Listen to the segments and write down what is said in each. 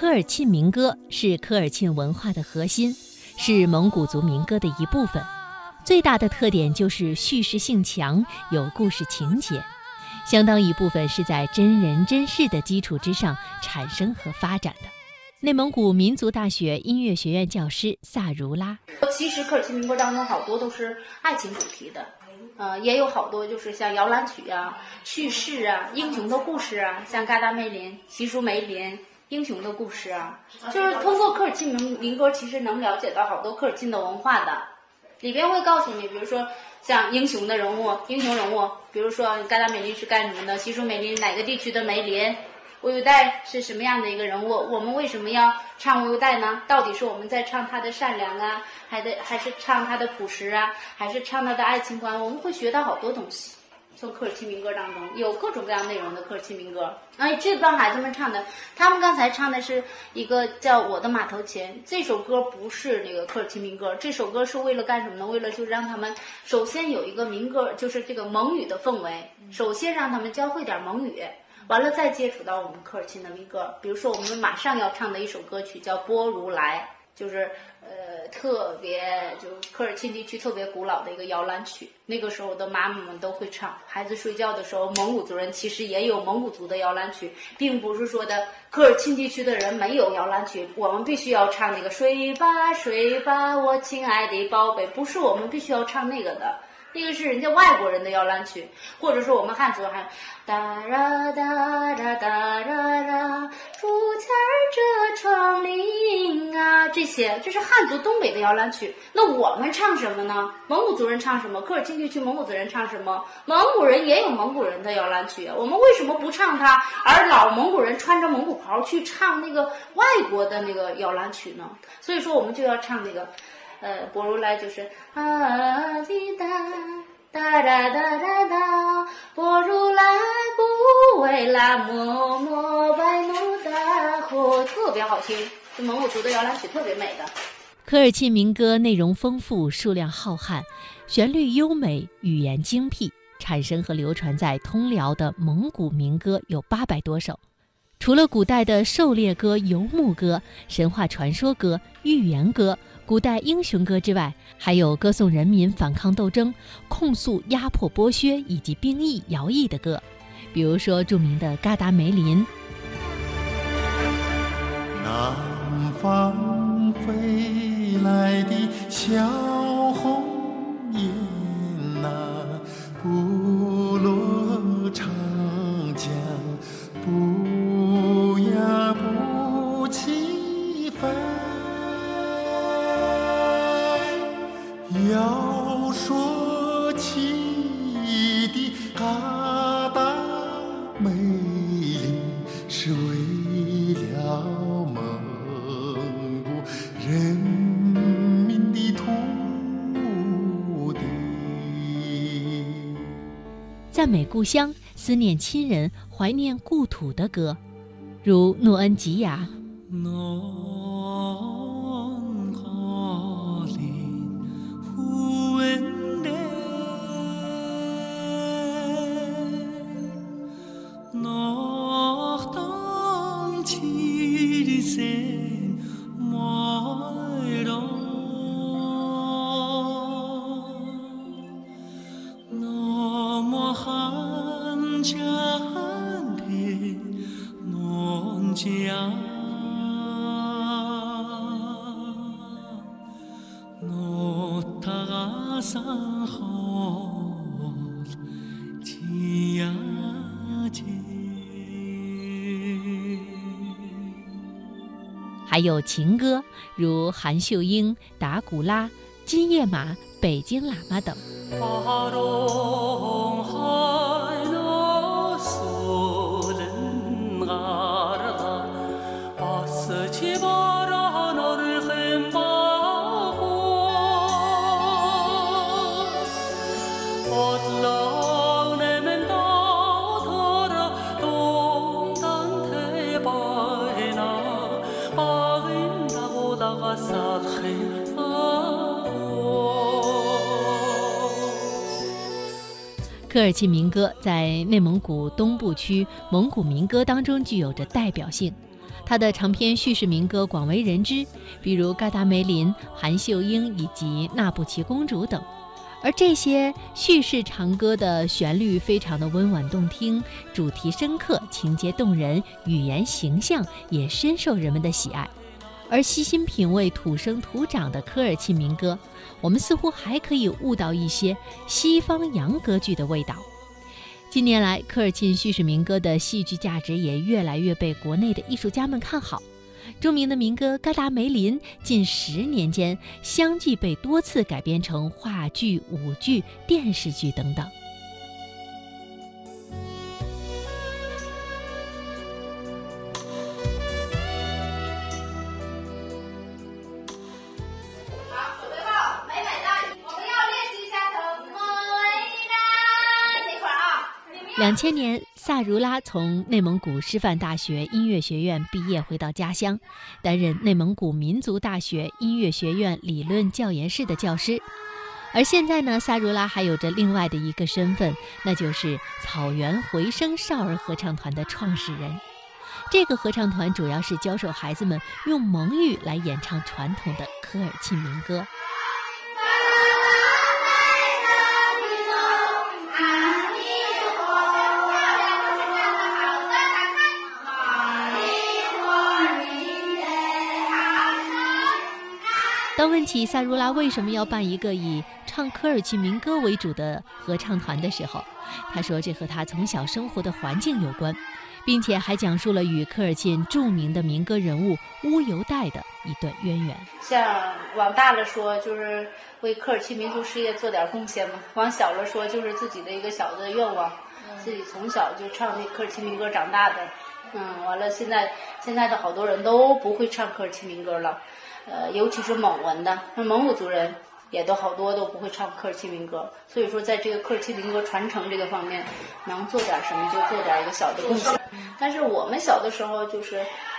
科尔沁民歌是科尔沁文化的核心，是蒙古族民歌的一部分。最大的特点就是叙事性强，有故事情节，相当一部分是在真人真事的基础之上产生和发展的。内蒙古民族大学音乐学院教师萨如拉，其实科尔沁民歌当中好多都是爱情主题的，呃，也有好多就是像摇篮曲啊、叙事啊、英雄的故事啊，像嘎达梅林、习书梅林。英雄的故事啊，就是通过科尔沁民民歌，其实能了解到好多科尔沁的文化的。里边会告诉你，比如说像英雄的人物、英雄人物，比如说嘎达美林是干什么的，西舒美林哪个地区的梅林，乌尤代是什么样的一个人物？我们为什么要唱乌尤代呢？到底是我们在唱他的善良啊，还得还是唱他的朴实啊，还是唱他的爱情观？我们会学到好多东西。从科尔沁民歌当中有各种各样内容的科尔沁民歌，哎，这帮孩子们唱的，他们刚才唱的是一个叫《我的马头琴》，这首歌不是那个科尔沁民歌，这首歌是为了干什么呢？为了就是让他们首先有一个民歌，就是这个蒙语的氛围，首先让他们教会点蒙语，完了再接触到我们科尔沁的民歌。比如说我们马上要唱的一首歌曲叫《波如来》，就是。呃，特别就科尔沁地区特别古老的一个摇篮曲，那个时候的妈妈们都会唱。孩子睡觉的时候，蒙古族人其实也有蒙古族的摇篮曲，并不是说的科尔沁地区的人没有摇篮曲。我们必须要唱那个睡吧睡吧，我亲爱的宝贝，不是我们必须要唱那个的。那个是人家外国人的摇篮曲，或者说我们汉族还哒啦哒啦哒啦啦，竹签儿遮窗棂啊，这些这是汉族东北的摇篮曲。那我们唱什么呢？蒙古族人唱什么？科尔沁地区蒙古族人唱什么？蒙古人也有蒙古人的摇篮曲，我们为什么不唱它？而老蒙古人穿着蒙古袍去唱那个外国的那个摇篮曲呢？所以说我们就要唱那个。呃，波如来就是啊滴答哒哒哒哒哒，波如来不为拉摩摩拜努达呼，特别好听。这蒙古族的摇篮曲特别美的。科尔沁民歌内容丰富，数量浩瀚，旋律优美，语言精辟，产生和流传在通辽的蒙古民歌有八百多首。除了古代的狩猎歌、游牧歌、神话传说歌、寓言歌。古代英雄歌之外，还有歌颂人民反抗斗争、控诉压迫剥削以及兵役徭役的歌，比如说著名的《嘎达梅林》。南方飞来的小红雁呐，不赞美故乡、思念亲人、怀念故土的歌，如诺恩吉雅。还有情歌，如韩秀英、达古拉、金叶马、北京喇嘛等。科尔沁民歌在内蒙古东部区蒙古民歌当中具有着代表性，他的长篇叙事民歌广为人知，比如《嘎达梅林》《韩秀英》以及《那布齐公主》等。而这些叙事长歌的旋律非常的温婉动听，主题深刻，情节动人，语言形象也深受人们的喜爱。而细心品味土生土长的科尔沁民歌，我们似乎还可以悟到一些西方洋歌剧的味道。近年来，科尔沁叙事民歌的戏剧价值也越来越被国内的艺术家们看好。著名的民歌《嘎达梅林》近十年间相继被多次改编成话剧、舞剧、电视剧等等。两千年，萨如拉从内蒙古师范大学音乐学院毕业，回到家乡，担任内蒙古民族大学音乐学院理论教研室的教师。而现在呢，萨如拉还有着另外的一个身份，那就是草原回声少儿合唱团的创始人。这个合唱团主要是教授孩子们用蒙语来演唱传统的科尔沁民歌。当问起萨如拉为什么要办一个以唱科尔沁民歌为主的合唱团的时候，他说这和他从小生活的环境有关，并且还讲述了与科尔沁著名的民歌人物乌尤代的一段渊源。像往大了说，就是为科尔沁民族事业做点贡献嘛；往小了说，就是自己的一个小的愿望，自己从小就唱那科尔沁民歌长大的。嗯，完了，现在现在的好多人都不会唱科尔沁民歌了。呃，尤其是蒙文的，那蒙古族人也都好多都不会唱科尔沁民歌，所以说在这个科尔沁民歌传承这个方面，能做点什么就做点一个小的贡献。但是我们小的时候就是，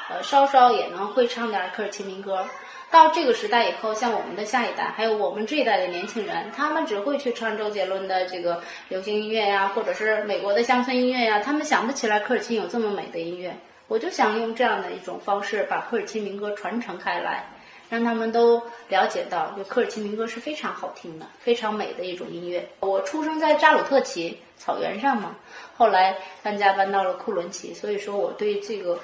呃，稍稍也能会唱点科尔沁民歌。到这个时代以后，像我们的下一代，还有我们这一代的年轻人，他们只会去唱周杰伦的这个流行音乐呀，或者是美国的乡村音乐呀，他们想不起来科尔沁有这么美的音乐。我就想用这样的一种方式，把科尔沁民歌传承开来。让他们都了解到，就科尔沁民歌是非常好听的、非常美的一种音乐。我出生在扎鲁特旗草原上嘛，后来搬家搬到了库伦旗，所以说我对这个，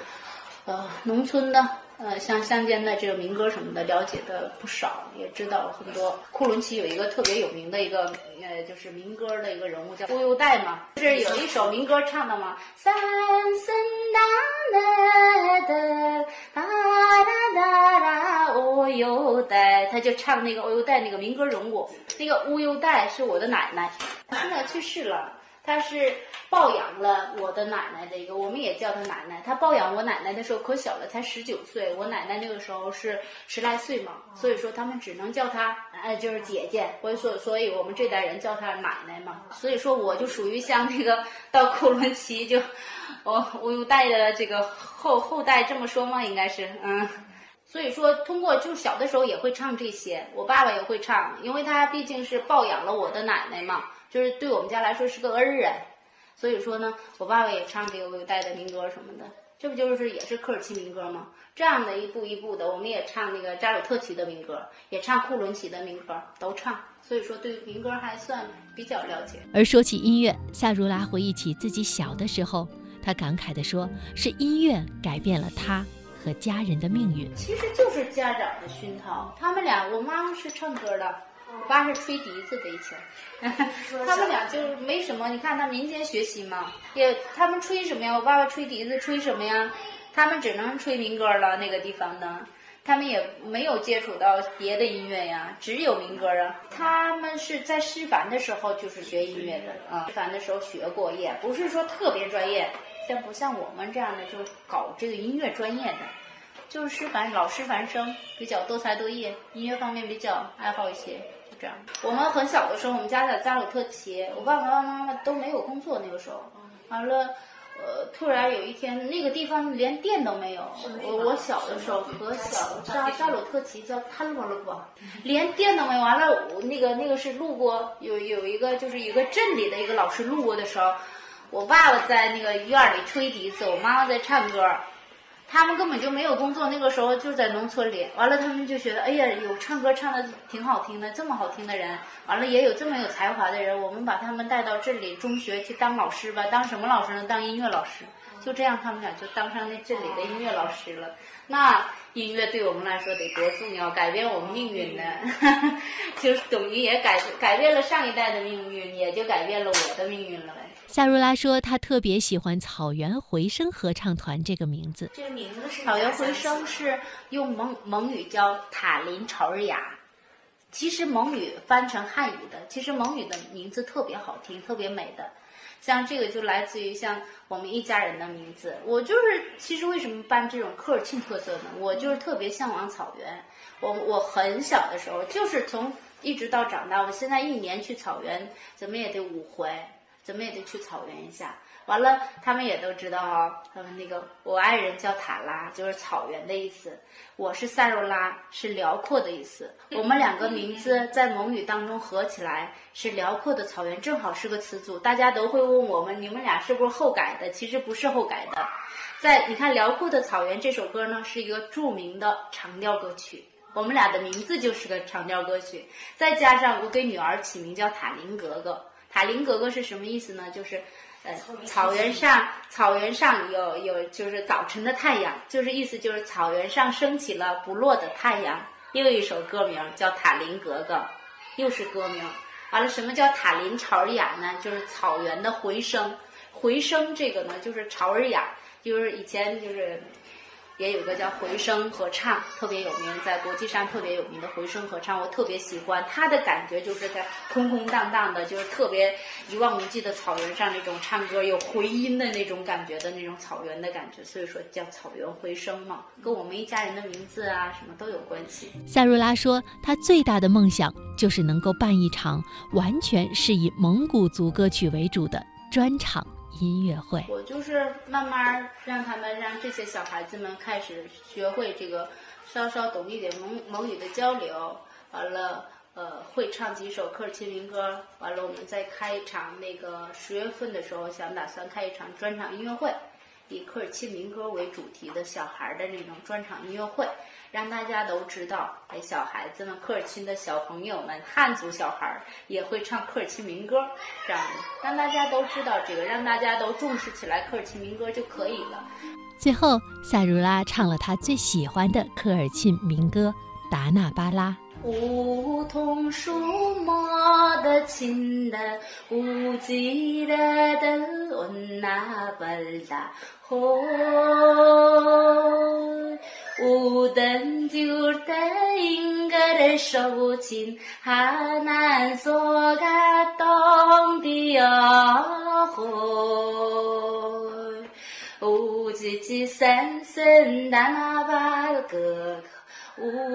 呃，农村的。呃，像乡间的这个民歌什么的，了解的不少，也知道很多。库伦旗有一个特别有名的一个，呃，就是民歌的一个人物叫乌优代嘛，就是有一首民歌唱的嘛，三声哒哒哒哒哒优代，他就唱那个乌优代那个民歌人物，那个乌优代是我的奶奶，现在去世了。他是抱养了我的奶奶的一个，我们也叫他奶奶。他抱养我奶奶的时候可小了，才十九岁。我奶奶那个时候是十来岁嘛，所以说他们只能叫她，呃，就是姐姐。所以说，所以我们这代人叫她奶奶嘛。所以说，我就属于像那个到库伦旗就，我我有代的这个后后代这么说吗？应该是，嗯。所以说，通过就小的时候也会唱这些，我爸爸也会唱，因为他毕竟是抱养了我的奶奶嘛。就是对我们家来说是个恩人，所以说呢，我爸爸也唱这个我带的民歌什么的，这不就是也是科尔沁民歌吗？这样的一步一步的，我们也唱那个扎鲁特旗的民歌，也唱库伦旗的民歌，都唱。所以说对民歌还算比较了解。而说起音乐，夏如拉回忆起自己小的时候，他感慨地说：“是音乐改变了他和家人的命运。”其实就是家长的熏陶，他们俩，我妈妈是唱歌的。我爸是吹笛子的以前，他们俩就没什么。你看他民间学习嘛，也他们吹什么呀？我爸爸吹笛子，吹什么呀？他们只能吹民歌了。那个地方的，他们也没有接触到别的音乐呀，只有民歌啊。他们是在师范的时候就是学音乐的啊，师范的时候学过，也不是说特别专业，像不像我们这样的就搞这个音乐专业的。就是师范老师范生，比较多才多艺，音乐方面比较爱好一些，就这样。我们很小的时候，我们家在扎鲁特旗，我爸爸妈妈都没有工作那个时候。完了，呃，突然有一天，那个地方连电都没有。我我小的时候和小，扎扎鲁特旗叫瘫了了不？连电都没有。完了，那个那个是路过有有一个就是一个镇里的一个老师路过的时候，我爸爸在那个院里吹笛子，我妈妈在唱歌。他们根本就没有工作，那个时候就在农村里。完了，他们就觉得，哎呀，有唱歌唱的挺好听的，这么好听的人，完了也有这么有才华的人，我们把他们带到这里中学去当老师吧。当什么老师呢？当音乐老师。就这样，他们俩就当上那镇里的音乐老师了。那音乐对我们来说得多重要，改变我们命运呢？就是等于也改改变了上一代的命运，也就改变了我的命运了呗。夏如拉说，她特别喜欢“草原回声合唱团”这个名字。这个名字是“草原回声”，是用蒙蒙语叫塔林朝日雅。其实蒙语翻成汉语的，其实蒙语的名字特别好听，特别美的。像这个就来自于像我们一家人的名字。我就是，其实为什么办这种科尔沁特色呢？我就是特别向往草原。我我很小的时候，就是从一直到长大，我现在一年去草原，怎么也得五回，怎么也得去草原一下。完了，他们也都知道啊。他们那个我爱人叫塔拉，就是草原的意思。我是塞若拉，是辽阔的意思。我们两个名字在蒙语当中合起来是辽阔的草原，正好是个词组。大家都会问我们，你们俩是不是后改的？其实不是后改的。在你看《辽阔的草原》这首歌呢，是一个著名的长调歌曲。我们俩的名字就是个长调歌曲。再加上我给女儿起名叫塔林格格。塔林格格是什么意思呢？就是。草原上，草原上有有就是早晨的太阳，就是意思就是草原上升起了不落的太阳。又一首歌名叫《塔林格格》，又是歌名。完了，什么叫塔林朝尔雅呢？就是草原的回声。回声这个呢，就是朝尔雅，就是以前就是。也有个叫回声合唱，特别有名，在国际上特别有名的回声合唱，我特别喜欢。它的感觉就是在空空荡荡的，就是特别一望无际的草原上那种唱歌有回音的那种感觉的那种草原的感觉，所以说叫草原回声嘛，跟我们一家人的名字啊什么都有关系。夏若拉说，她最大的梦想就是能够办一场完全是以蒙古族歌曲为主的专场。音乐会，我就是慢慢让他们让这些小孩子们开始学会这个，稍稍懂一点蒙蒙语的交流，完了，呃，会唱几首科尔沁民歌，完了，我们再开一场那个十月份的时候，想打算开一场专场音乐会。以科尔沁民歌为主题的小孩的那种专场音乐会，让大家都知道，哎，小孩子们、科尔沁的小朋友们、汉族小孩也会唱科尔沁民歌，这样的，让大家都知道这个，让大家都重视起来科尔沁民歌就可以了。最后，萨如拉唱了他最喜欢的科尔沁民歌《达那巴拉》。梧桐树，我的亲人，无记得的文那不拉河。乌灯旧灯引过来烧青，还能做个当地的河。乌吉吉三声大喇叭的，